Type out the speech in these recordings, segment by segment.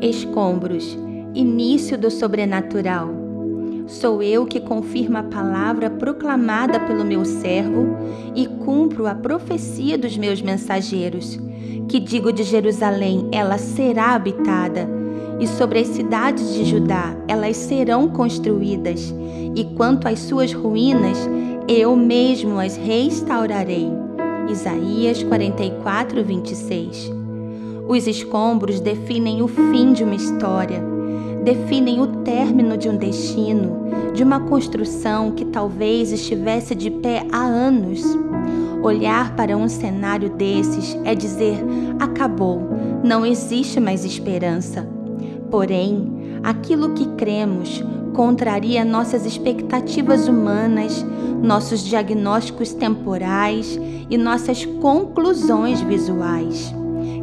Escombros início do sobrenatural. Sou eu que confirmo a palavra proclamada pelo meu servo e cumpro a profecia dos meus mensageiros, que digo de Jerusalém, ela será habitada, e sobre as cidades de Judá, elas serão construídas, e quanto às suas ruínas, eu mesmo as restaurarei. Isaías 44, 26. Os escombros definem o fim de uma história, definem o término de um destino, de uma construção que talvez estivesse de pé há anos. Olhar para um cenário desses é dizer: acabou, não existe mais esperança. Porém, aquilo que cremos contraria nossas expectativas humanas, nossos diagnósticos temporais e nossas conclusões visuais.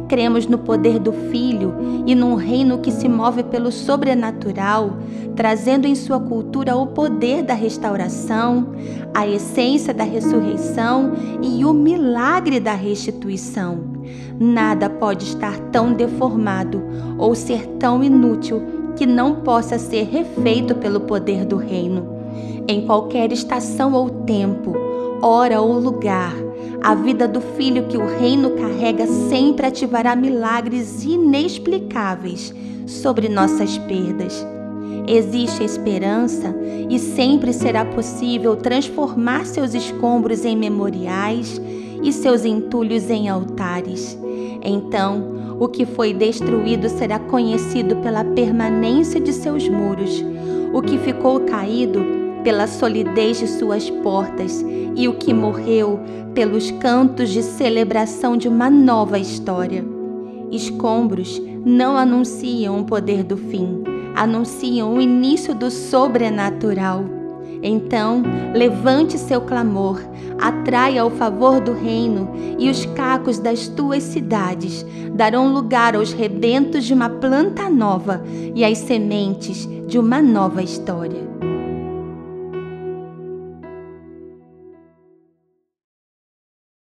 Cremos no poder do Filho e num reino que se move pelo sobrenatural, trazendo em sua cultura o poder da restauração, a essência da ressurreição e o milagre da restituição. Nada pode estar tão deformado ou ser tão inútil que não possa ser refeito pelo poder do reino. Em qualquer estação ou tempo, hora ou lugar, a vida do filho que o reino carrega sempre ativará milagres inexplicáveis sobre nossas perdas. Existe esperança e sempre será possível transformar seus escombros em memoriais e seus entulhos em altares. Então, o que foi destruído será conhecido pela permanência de seus muros. O que ficou caído pela solidez de suas portas e o que morreu pelos cantos de celebração de uma nova história. Escombros não anunciam o poder do fim, anunciam o início do sobrenatural. Então, levante seu clamor, atraia o favor do reino, e os cacos das tuas cidades darão lugar aos rebentos de uma planta nova e às sementes de uma nova história.